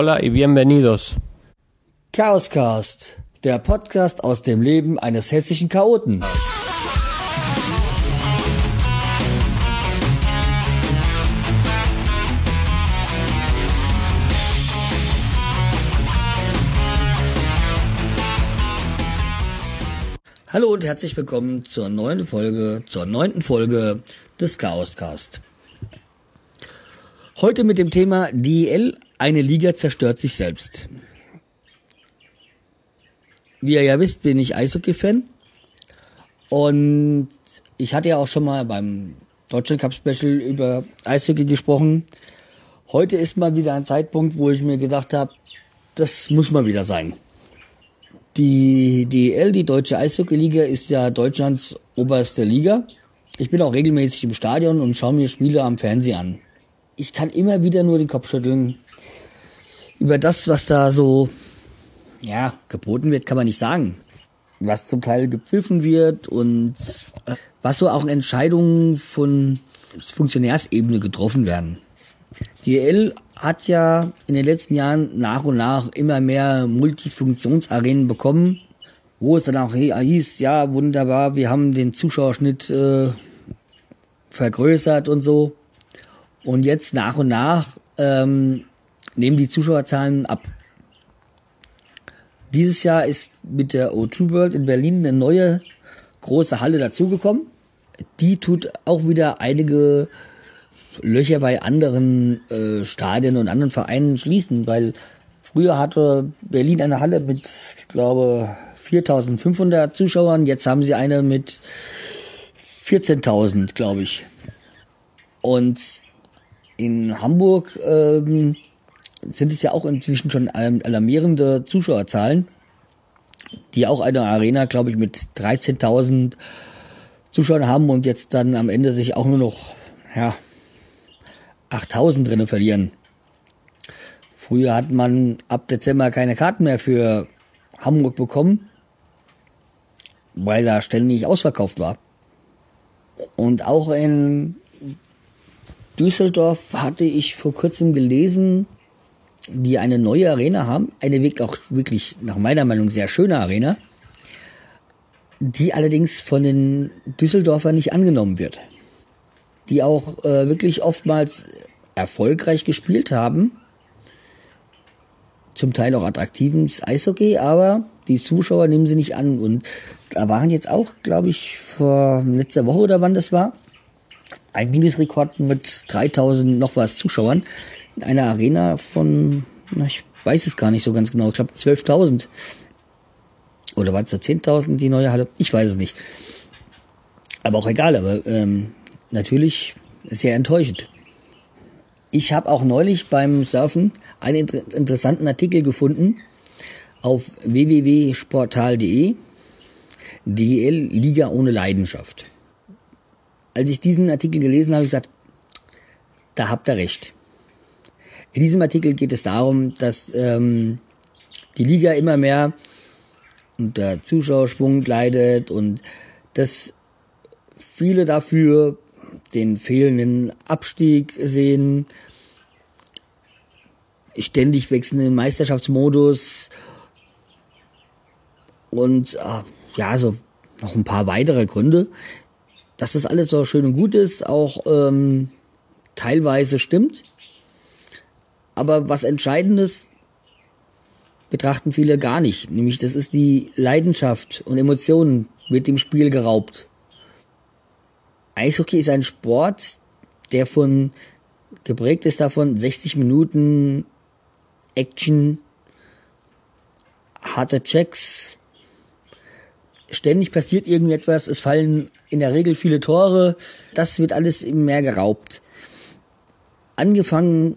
Hola y bienvenidos. Chaoscast, der Podcast aus dem Leben eines hessischen Chaoten. Hallo und herzlich willkommen zur neuen Folge, zur neunten Folge des Chaoscast. Heute mit dem Thema DL, eine Liga zerstört sich selbst. Wie ihr ja wisst, bin ich Eishockey-Fan. Und ich hatte ja auch schon mal beim Deutschland Cup Special über Eishockey gesprochen. Heute ist mal wieder ein Zeitpunkt, wo ich mir gedacht habe, das muss mal wieder sein. Die DEL, die Deutsche Eishockey-Liga, ist ja Deutschlands oberste Liga. Ich bin auch regelmäßig im Stadion und schaue mir Spiele am Fernsehen an. Ich kann immer wieder nur den Kopf schütteln über das, was da so, ja, geboten wird, kann man nicht sagen. Was zum Teil gepfiffen wird und was so auch Entscheidungen von Funktionärsebene getroffen werden. Die DEL hat ja in den letzten Jahren nach und nach immer mehr Multifunktionsarenen bekommen, wo es dann auch hieß, ja, wunderbar, wir haben den Zuschauerschnitt äh, vergrößert und so. Und jetzt nach und nach ähm, nehmen die Zuschauerzahlen ab. Dieses Jahr ist mit der O2 World in Berlin eine neue große Halle dazugekommen. Die tut auch wieder einige Löcher bei anderen äh, Stadien und anderen Vereinen schließen, weil früher hatte Berlin eine Halle mit, ich glaube, 4.500 Zuschauern, jetzt haben sie eine mit 14.000, glaube ich. Und in Hamburg ähm, sind es ja auch inzwischen schon alarmierende Zuschauerzahlen, die auch eine Arena, glaube ich, mit 13.000 Zuschauern haben und jetzt dann am Ende sich auch nur noch, ja, 8000 drinnen verlieren. Früher hat man ab Dezember keine Karten mehr für Hamburg bekommen, weil da ständig ausverkauft war. Und auch in Düsseldorf hatte ich vor kurzem gelesen, die eine neue Arena haben, eine auch wirklich nach meiner Meinung sehr schöne Arena, die allerdings von den Düsseldorfern nicht angenommen wird die auch äh, wirklich oftmals erfolgreich gespielt haben. Zum Teil auch attraktives Eishockey, aber die Zuschauer nehmen sie nicht an. Und da waren jetzt auch, glaube ich, vor letzter Woche oder wann das war, ein Minusrekord mit 3000 noch was Zuschauern in einer Arena von, ich weiß es gar nicht so ganz genau, ich glaube 12.000. Oder war es da 10.000 die neue Halle? Ich weiß es nicht. Aber auch egal, aber ähm, natürlich sehr enttäuschend. Ich habe auch neulich beim Surfen einen inter interessanten Artikel gefunden auf www.sportal.de DL Liga ohne Leidenschaft. Als ich diesen Artikel gelesen habe, habe ich gesagt, da habt ihr recht. In diesem Artikel geht es darum, dass ähm, die Liga immer mehr unter Zuschauerschwung leidet und dass viele dafür den fehlenden Abstieg sehen, ständig wechselnden Meisterschaftsmodus und äh, ja, so noch ein paar weitere Gründe. Dass das alles so schön und gut ist, auch ähm, teilweise stimmt. Aber was Entscheidendes betrachten viele gar nicht. Nämlich das ist die Leidenschaft und Emotionen wird dem Spiel geraubt. Eishockey ist ein Sport, der von geprägt ist davon 60 Minuten Action, harte Checks, ständig passiert irgendetwas, es fallen in der Regel viele Tore, das wird alles im Meer geraubt. Angefangen,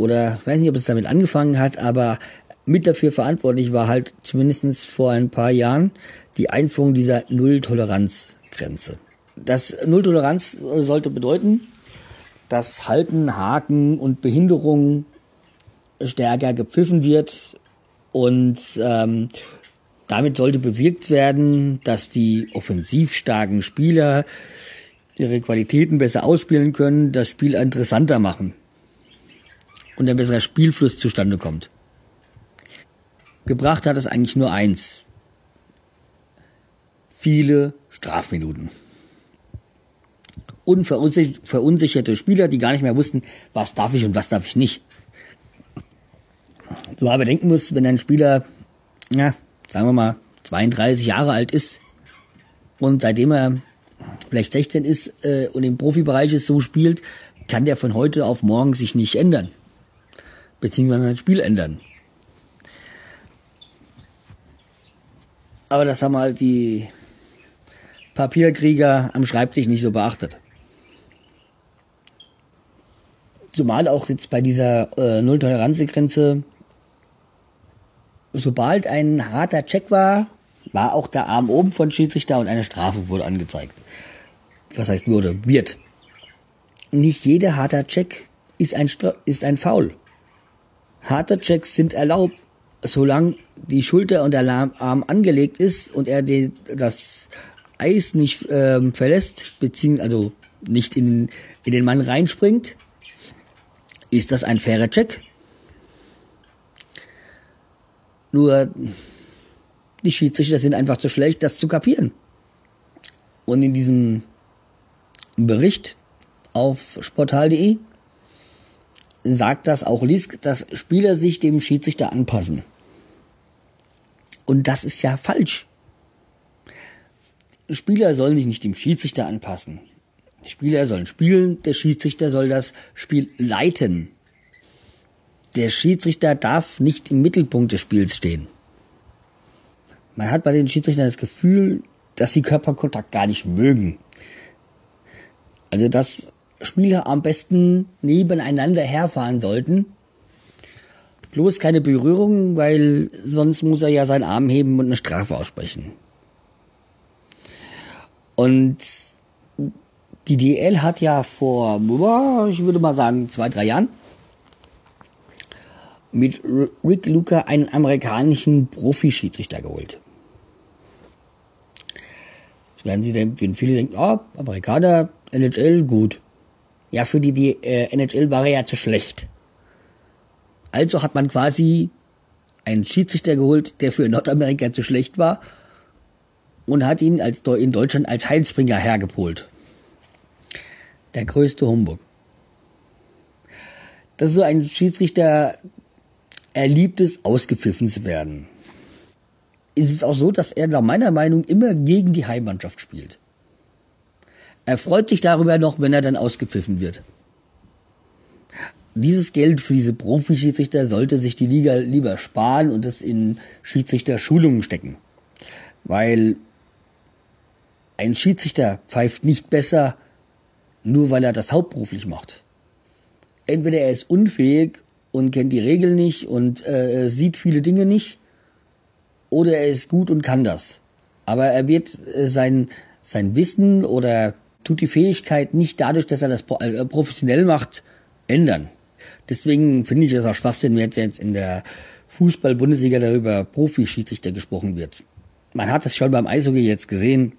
oder weiß nicht, ob es damit angefangen hat, aber mit dafür verantwortlich war halt zumindest vor ein paar Jahren die Einführung dieser Null-Toleranz-Grenze. Das Nulltoleranz sollte bedeuten, dass Halten, Haken und Behinderung stärker gepfiffen wird und ähm, damit sollte bewirkt werden, dass die offensiv starken Spieler ihre Qualitäten besser ausspielen können, das Spiel interessanter machen und ein besserer Spielfluss zustande kommt. gebracht hat es eigentlich nur eins. Viele Strafminuten. Und verunsicherte Spieler, die gar nicht mehr wussten, was darf ich und was darf ich nicht. So man bedenken muss, wenn ein Spieler, ja, sagen wir mal, 32 Jahre alt ist und seitdem er vielleicht 16 ist äh, und im Profibereich es so spielt, kann der von heute auf morgen sich nicht ändern. Beziehungsweise ein Spiel ändern. Aber das haben halt die Papierkrieger am Schreibtisch nicht so beachtet. Zumal auch jetzt bei dieser äh, Null-Toleranz-Grenze, sobald ein harter Check war, war auch der Arm oben von Schiedsrichter und eine Strafe wurde angezeigt. Was heißt wurde? Wird. Nicht jeder harter Check ist ein, Stra ist ein Foul. Harte Checks sind erlaubt, solange die Schulter und der Arm angelegt ist und er die, das Eis nicht ähm, verlässt, beziehungsweise also nicht in, in den Mann reinspringt, ist das ein fairer Check. Nur die Schiedsrichter sind einfach zu schlecht, das zu kapieren. Und in diesem Bericht auf sportal.de sagt das auch Lisk, dass Spieler sich dem Schiedsrichter anpassen. Und das ist ja falsch. Spieler sollen sich nicht dem Schiedsrichter anpassen. Spieler sollen spielen, der Schiedsrichter soll das Spiel leiten. Der Schiedsrichter darf nicht im Mittelpunkt des Spiels stehen. Man hat bei den Schiedsrichtern das Gefühl, dass sie Körperkontakt gar nicht mögen. Also dass Spieler am besten nebeneinander herfahren sollten. Bloß keine Berührung, weil sonst muss er ja seinen Arm heben und eine Strafe aussprechen. Und die DL hat ja vor, ich würde mal sagen, zwei, drei Jahren mit Rick Luca einen amerikanischen Profi-Schiedsrichter geholt. Jetzt werden sie denken, viele denken, oh, Amerikaner, NHL, gut. Ja, für die, die äh, NHL war er ja zu schlecht. Also hat man quasi einen Schiedsrichter geholt, der für Nordamerika zu schlecht war und hat ihn als in Deutschland als Heilsbringer hergepolt. Der größte Humbug. Das ist so ein Schiedsrichter, er liebt es, ausgepfiffen zu werden. Ist es auch so, dass er nach meiner Meinung immer gegen die Heimmannschaft spielt. Er freut sich darüber noch, wenn er dann ausgepfiffen wird. Dieses Geld für diese Profi-Schiedsrichter sollte sich die Liga lieber sparen und es in Schiedsrichter-Schulungen stecken. Weil ein Schiedsrichter pfeift nicht besser, nur weil er das hauptberuflich macht. Entweder er ist unfähig und kennt die Regeln nicht und äh, sieht viele Dinge nicht, oder er ist gut und kann das. Aber er wird äh, sein, sein Wissen oder tut die Fähigkeit nicht dadurch, dass er das äh, professionell macht, ändern. Deswegen finde ich es auch Schwachsinn, wenn jetzt in der Fußball-Bundesliga darüber Profi-Schiedsrichter gesprochen wird. Man hat das schon beim Eishockey jetzt gesehen.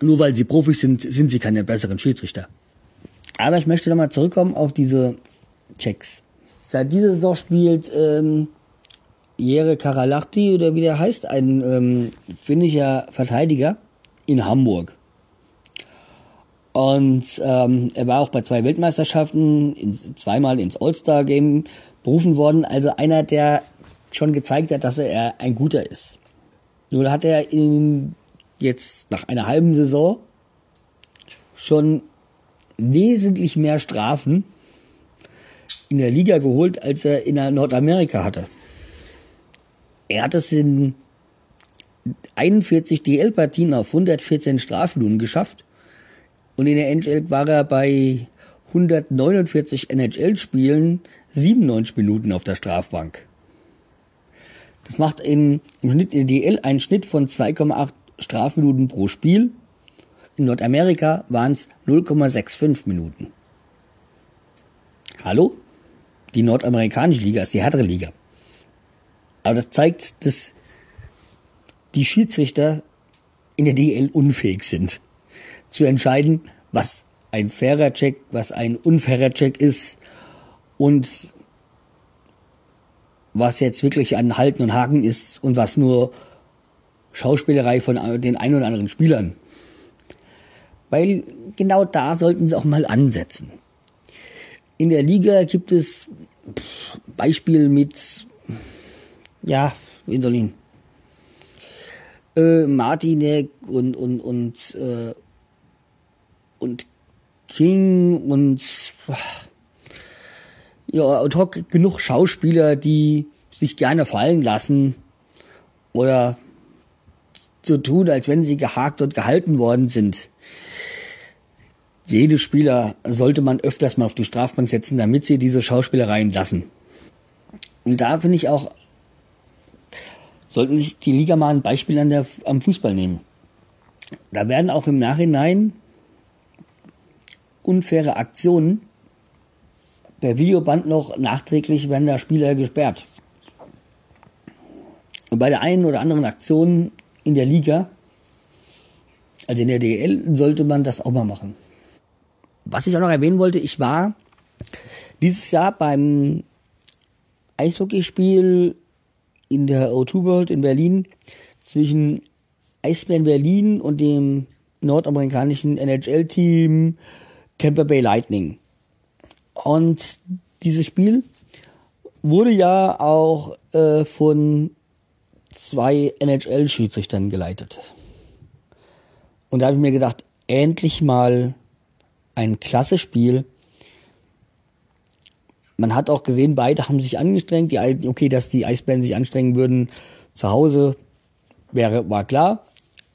Nur weil sie Profis sind, sind sie keine besseren Schiedsrichter. Aber ich möchte nochmal zurückkommen auf diese Checks. Seit dieser Saison spielt ähm, Jere Karalachti oder wie der heißt, ein ähm, finnischer Verteidiger in Hamburg. Und ähm, er war auch bei zwei Weltmeisterschaften, in, zweimal ins All-Star-Game berufen worden. Also einer, der schon gezeigt hat, dass er ein guter ist. Nur hat er in, jetzt nach einer halben Saison schon wesentlich mehr Strafen in der Liga geholt, als er in Nordamerika hatte. Er hat es in 41 DL-Partien auf 114 Strafminuten geschafft und in der NHL war er bei 149 NHL-Spielen 97 Minuten auf der Strafbank. Das macht in, im Schnitt in der DL einen Schnitt von 2,8 Strafminuten pro Spiel. In Nordamerika waren es 0,65 Minuten. Hallo? Die nordamerikanische Liga ist die härtere Liga. Aber das zeigt, dass die Schiedsrichter in der DL unfähig sind zu entscheiden, was ein fairer Check, was ein unfairer Check ist und was jetzt wirklich an Halten und Haken ist und was nur Schauspielerei von den ein oder anderen Spielern. Weil genau da sollten sie auch mal ansetzen. In der Liga gibt es Beispiel mit, ja, wie soll ich, äh, Martinek und, und, und, äh, und King und, ja, und auch genug Schauspieler, die sich gerne fallen lassen oder so tun, als wenn sie gehakt und gehalten worden sind. Jede Spieler sollte man öfters mal auf die Strafbank setzen, damit sie diese Schauspielereien lassen. Und da finde ich auch, sollten sich die Liga mal ein Beispiel an der, am Fußball nehmen. Da werden auch im Nachhinein unfaire Aktionen per Videoband noch nachträglich werden da Spieler gesperrt. Und bei der einen oder anderen Aktion in der Liga, also in der DL, sollte man das auch mal machen. Was ich auch noch erwähnen wollte, ich war dieses Jahr beim Eishockeyspiel in der O2 World in Berlin zwischen Eisbären Berlin und dem nordamerikanischen NHL-Team Tampa Bay Lightning. Und dieses Spiel wurde ja auch äh, von zwei NHL-Schiedsrichtern geleitet. Und da habe ich mir gedacht, endlich mal ein klasse Spiel. Man hat auch gesehen, beide haben sich angestrengt. Die, okay, dass die Eisbären sich anstrengen würden zu Hause, wäre, war klar.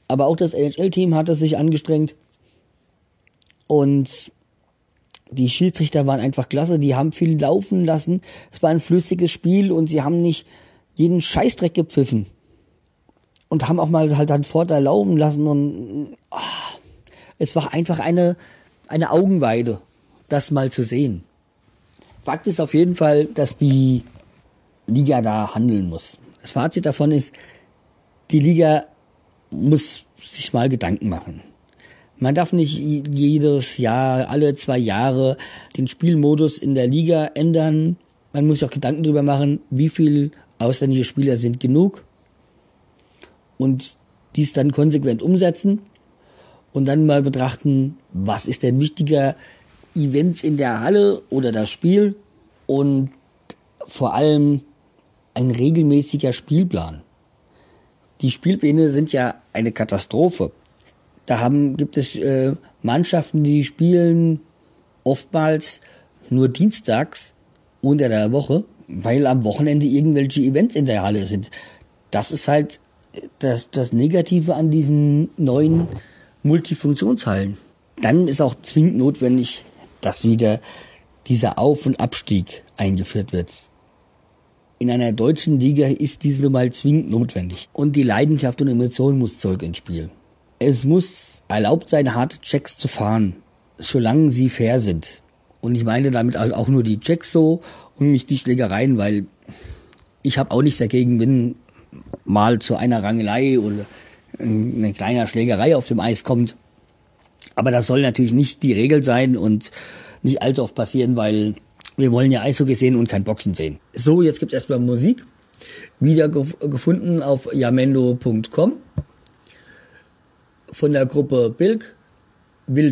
Aber auch das NHL-Team hat es sich angestrengt. Und die Schiedsrichter waren einfach klasse. Die haben viel laufen lassen. Es war ein flüssiges Spiel und sie haben nicht jeden Scheißdreck gepfiffen. Und haben auch mal halt einen Vorteil laufen lassen und oh, es war einfach eine eine Augenweide, das mal zu sehen. Fakt ist auf jeden Fall, dass die Liga da handeln muss. Das Fazit davon ist, die Liga muss sich mal Gedanken machen. Man darf nicht jedes Jahr, alle zwei Jahre den Spielmodus in der Liga ändern. Man muss sich auch Gedanken darüber machen, wie viel ausländische Spieler sind genug und dies dann konsequent umsetzen und dann mal betrachten, was ist denn wichtiger, Events in der Halle oder das Spiel und vor allem ein regelmäßiger Spielplan. Die Spielpläne sind ja eine Katastrophe. Da haben, gibt es äh, Mannschaften, die spielen oftmals nur dienstags unter der Woche, weil am Wochenende irgendwelche Events in der Halle sind. Das ist halt das, das Negative an diesen neuen Multifunktionshallen. Dann ist auch zwingend notwendig, dass wieder dieser Auf- und Abstieg eingeführt wird. In einer deutschen Liga ist diese mal zwingend notwendig. Und die Leidenschaft und Emotion muss zurück ins Spiel. Es muss erlaubt sein, harte Checks zu fahren, solange sie fair sind. Und ich meine damit auch nur die Checks so und nicht die Schlägereien, weil ich habe auch nichts dagegen, wenn mal zu einer Rangelei oder eine kleine Schlägerei auf dem Eis kommt. Aber das soll natürlich nicht die Regel sein und nicht allzu oft passieren, weil wir wollen ja Eishockey sehen und kein Boxen sehen. So, jetzt gibt es erstmal Musik. Wieder gefunden auf yamendo.com von der Gruppe Bilk. Will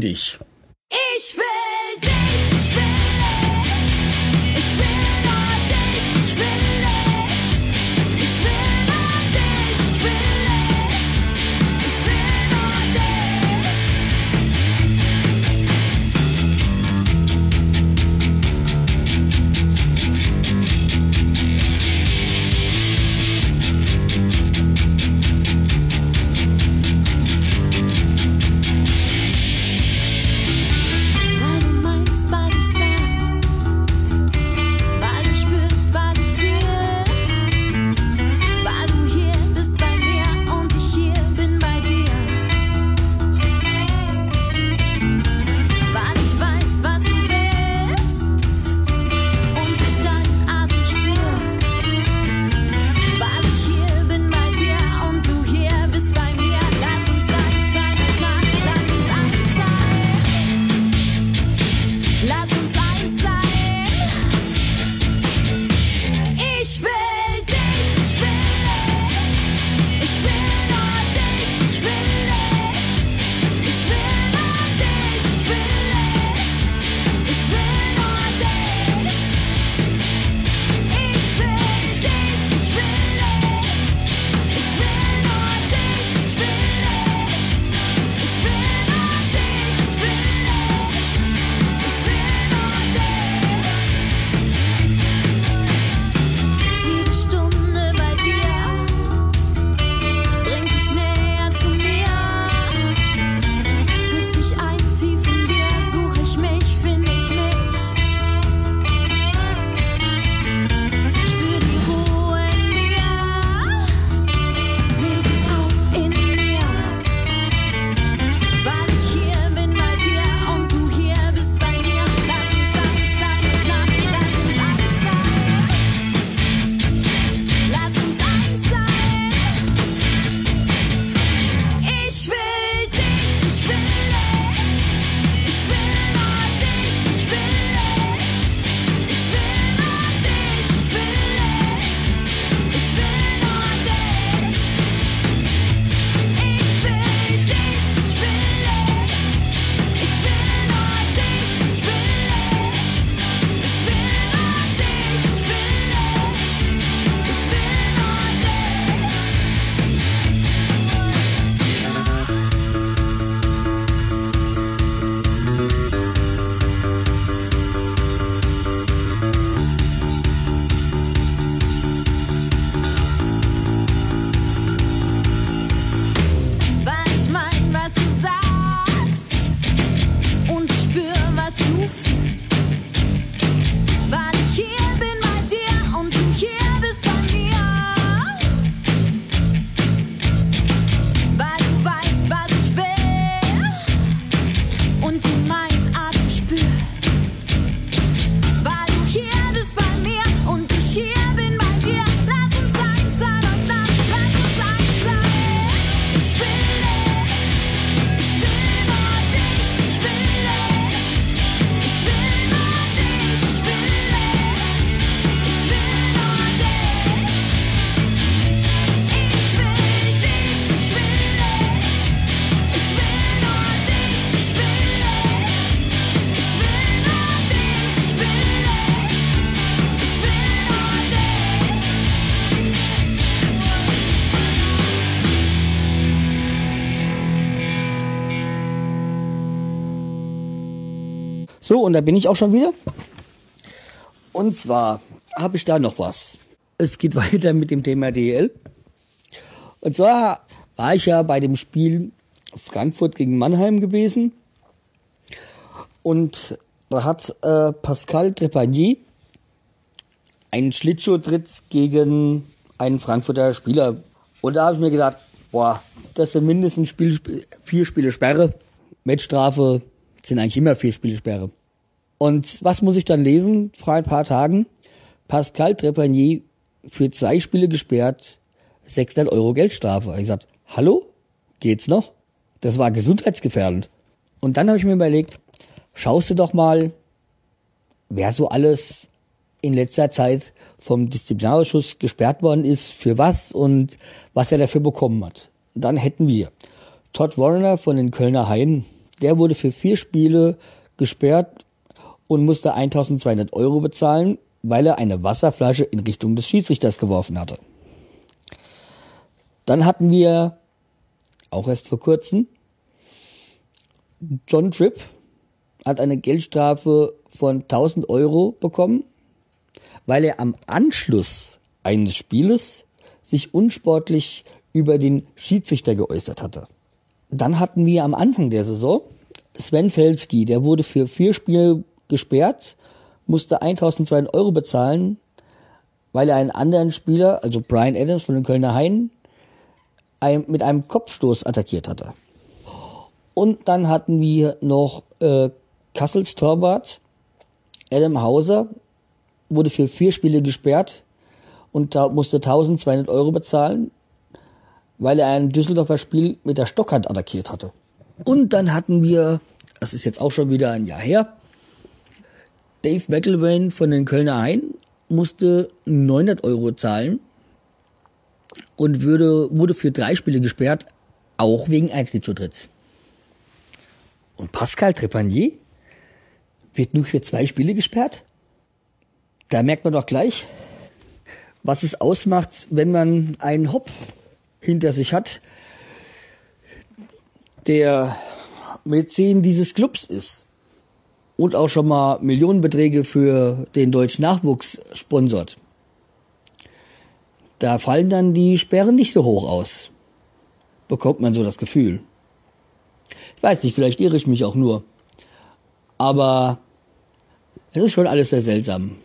So, und da bin ich auch schon wieder. Und zwar habe ich da noch was. Es geht weiter mit dem Thema DL. Und zwar war ich ja bei dem Spiel Frankfurt gegen Mannheim gewesen. Und da hat äh, Pascal Trepagny einen Schlittschuhtritt gegen einen Frankfurter Spieler. Und da habe ich mir gedacht, boah, das sind mindestens Spiel, vier Spiele Sperre. Matchstrafe sind eigentlich immer vier Spiele Sperre. Und was muss ich dann lesen vor ein paar Tagen? Pascal Trepagny für zwei Spiele gesperrt, 600 Euro Geldstrafe. Ich gesagt, hallo? Geht's noch? Das war gesundheitsgefährdend. Und dann habe ich mir überlegt, schaust du doch mal, wer so alles in letzter Zeit vom Disziplinarausschuss gesperrt worden ist, für was und was er dafür bekommen hat. Dann hätten wir Todd Warner von den Kölner Haien, der wurde für vier Spiele gesperrt und musste 1200 Euro bezahlen, weil er eine Wasserflasche in Richtung des Schiedsrichters geworfen hatte. Dann hatten wir, auch erst vor kurzem, John Tripp hat eine Geldstrafe von 1000 Euro bekommen, weil er am Anschluss eines Spieles sich unsportlich über den Schiedsrichter geäußert hatte. Dann hatten wir am Anfang der Saison Sven Felski, der wurde für vier Spiele gesperrt, musste 1200 Euro bezahlen, weil er einen anderen Spieler, also Brian Adams von den Kölner Haien, mit einem Kopfstoß attackiert hatte. Und dann hatten wir noch äh, Kassels Torwart, Adam Hauser, wurde für vier Spiele gesperrt und da musste 1200 Euro bezahlen, weil er ein Düsseldorfer Spiel mit der Stockhand attackiert hatte. Und dann hatten wir, das ist jetzt auch schon wieder ein Jahr her, Dave McElwain von den Kölner Hain musste 900 Euro zahlen und würde, wurde für drei Spiele gesperrt, auch wegen Eintrittsschuttritts. Und Pascal Trepanier wird nur für zwei Spiele gesperrt? Da merkt man doch gleich, was es ausmacht, wenn man einen Hop hinter sich hat, der Mäzen dieses Clubs ist und auch schon mal Millionenbeträge für den deutschen Nachwuchs sponsort. Da fallen dann die Sperren nicht so hoch aus. Bekommt man so das Gefühl. Ich weiß nicht, vielleicht irre ich mich auch nur. Aber es ist schon alles sehr seltsam.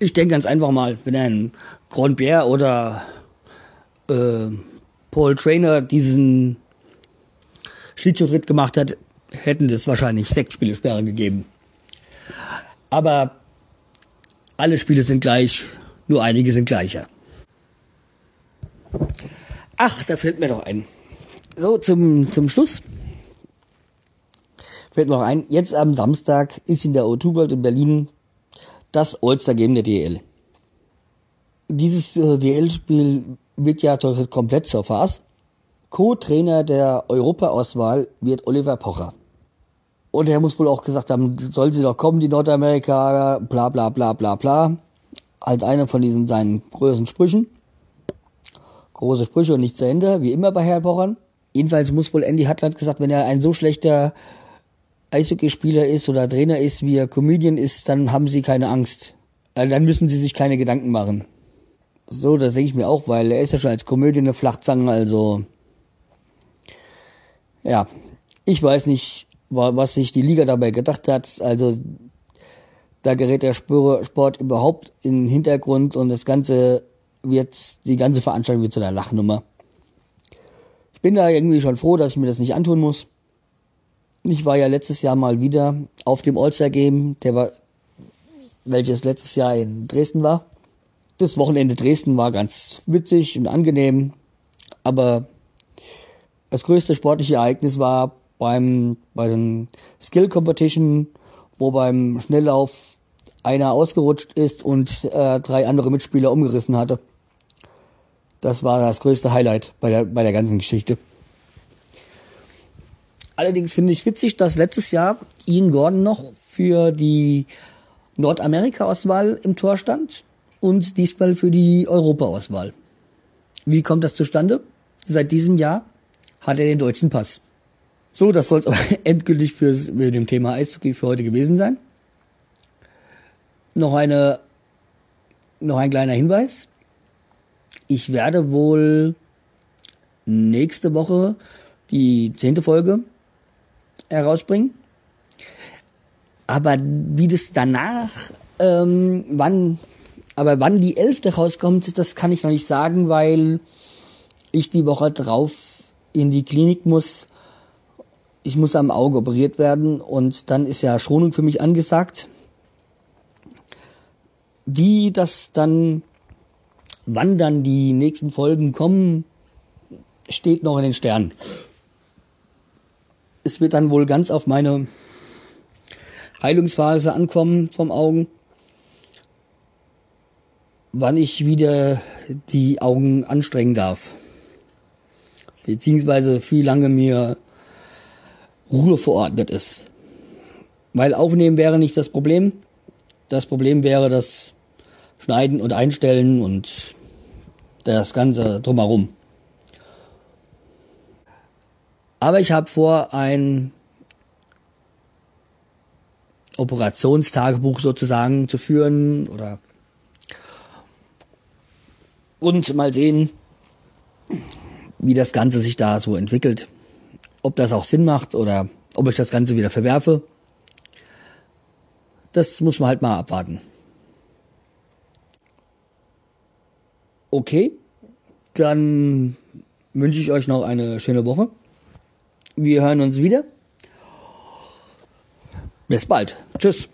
Ich denke ganz einfach mal, wenn ein Grand Pierre oder äh, Paul Trainer diesen Schlittschuhtritt gemacht hat, hätten das wahrscheinlich sechs Spielesperre gegeben. Aber alle Spiele sind gleich, nur einige sind gleicher. Ach, da fällt mir doch ein. So, zum, zum Schluss fällt mir noch ein, jetzt am Samstag ist in der O2 World in Berlin das All-Star-Game der DL. Dieses äh, DL-Spiel wird ja komplett zur Farce. Co-Trainer der Europa-Auswahl wird Oliver Pocher. Und er muss wohl auch gesagt haben, soll sie doch kommen, die Nordamerikaner, bla bla bla bla bla. Halt einer von diesen seinen größten Sprüchen. Große Sprüche und nichts zu Ende, wie immer bei Herrn Pochern. Jedenfalls muss wohl Andy Hartland gesagt, wenn er ein so schlechter Eishockeyspieler ist oder Trainer ist, wie er Comedian ist, dann haben sie keine Angst. Also dann müssen sie sich keine Gedanken machen. So, das denke ich mir auch, weil er ist ja schon als Komödie eine Flachzange, also ja, ich weiß nicht, was sich die Liga dabei gedacht hat. Also da gerät der Sport überhaupt in den Hintergrund und das Ganze wird, die ganze Veranstaltung wird zu einer Lachnummer. Ich bin da irgendwie schon froh, dass ich mir das nicht antun muss. Ich war ja letztes Jahr mal wieder auf dem All-Star Game, der war, welches letztes Jahr in Dresden war. Das Wochenende Dresden war ganz witzig und angenehm, aber das größte sportliche Ereignis war beim, bei den Skill Competition, wo beim Schnelllauf einer ausgerutscht ist und äh, drei andere Mitspieler umgerissen hatte. Das war das größte Highlight bei der, bei der ganzen Geschichte. Allerdings finde ich witzig, dass letztes Jahr Ian Gordon noch für die Nordamerika-Auswahl im Tor stand und diesmal für die Europa-Auswahl. Wie kommt das zustande? Seit diesem Jahr hat er den deutschen Pass. So, das soll es aber endgültig für dem Thema Eishockey für heute gewesen sein. Noch eine, noch ein kleiner Hinweis. Ich werde wohl nächste Woche die zehnte Folge herausbringen. Aber wie das danach, ähm, wann, aber wann die elfte rauskommt, das kann ich noch nicht sagen, weil ich die Woche drauf in die Klinik muss. Ich muss am Auge operiert werden und dann ist ja Schonung für mich angesagt. Wie das dann, wann dann die nächsten Folgen kommen, steht noch in den Sternen. Es wird dann wohl ganz auf meine Heilungsphase ankommen vom Augen, wann ich wieder die Augen anstrengen darf. Beziehungsweise wie lange mir Ruhe verordnet ist. Weil aufnehmen wäre nicht das Problem. Das Problem wäre das Schneiden und Einstellen und das Ganze drumherum. Aber ich habe vor, ein Operationstagebuch sozusagen zu führen oder und mal sehen, wie das Ganze sich da so entwickelt. Ob das auch Sinn macht oder ob ich das Ganze wieder verwerfe. Das muss man halt mal abwarten. Okay, dann wünsche ich euch noch eine schöne Woche. Wir hören uns wieder. Bis bald. Tschüss.